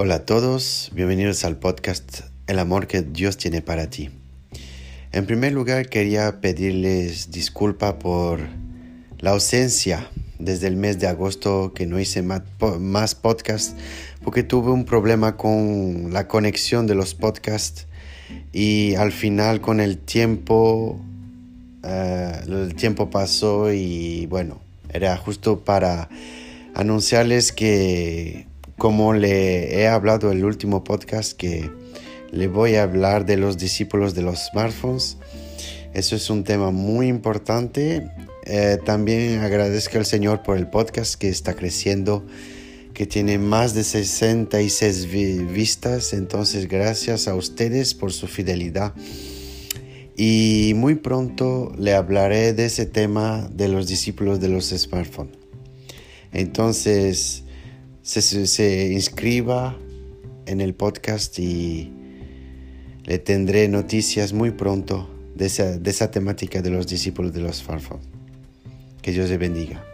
Hola a todos, bienvenidos al podcast El amor que Dios tiene para ti. En primer lugar quería pedirles disculpa por la ausencia desde el mes de agosto que no hice más podcasts porque tuve un problema con la conexión de los podcasts y al final con el tiempo eh, el tiempo pasó y bueno era justo para anunciarles que como le he hablado en el último podcast que le voy a hablar de los discípulos de los smartphones. Eso es un tema muy importante. Eh, también agradezco al Señor por el podcast que está creciendo, que tiene más de 66 vistas. Entonces, gracias a ustedes por su fidelidad. Y muy pronto le hablaré de ese tema de los discípulos de los smartphones. Entonces, se, inscriba en el podcast y le tendré noticias muy pronto de esa, de esa temática de los discípulos de los smartphones. Que Dios le bendiga.